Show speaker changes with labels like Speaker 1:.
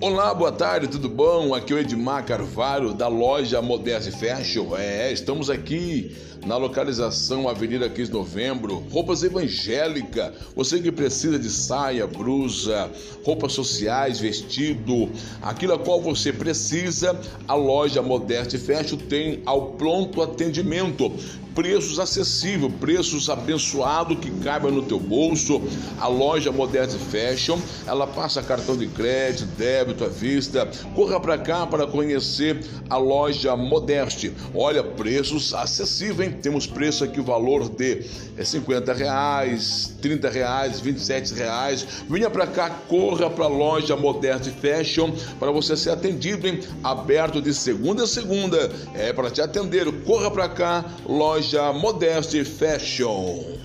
Speaker 1: Olá, boa tarde, tudo bom? Aqui é o Edmar Carvalho da loja Modeste Fashion. É, estamos aqui na localização Avenida 15 de Novembro, roupas evangélicas. Você que precisa de saia, blusa, roupas sociais, vestido, aquilo a qual você precisa, a loja Modeste Fashion tem ao pronto atendimento preços acessíveis, preços abençoados que caibam no teu bolso. A loja Modeste Fashion, ela passa cartão de crédito, débito à vista. Corra para cá para conhecer a loja Modeste. Olha, preços acessíveis, hein? Temos preço aqui, o valor de 50 é, reais, 30 reais, 27 reais. Venha para cá, corra para a loja Modeste Fashion para você ser atendido, hein? Aberto de segunda a segunda. É para te atender. Corra para cá, loja loja Modeste Fashion.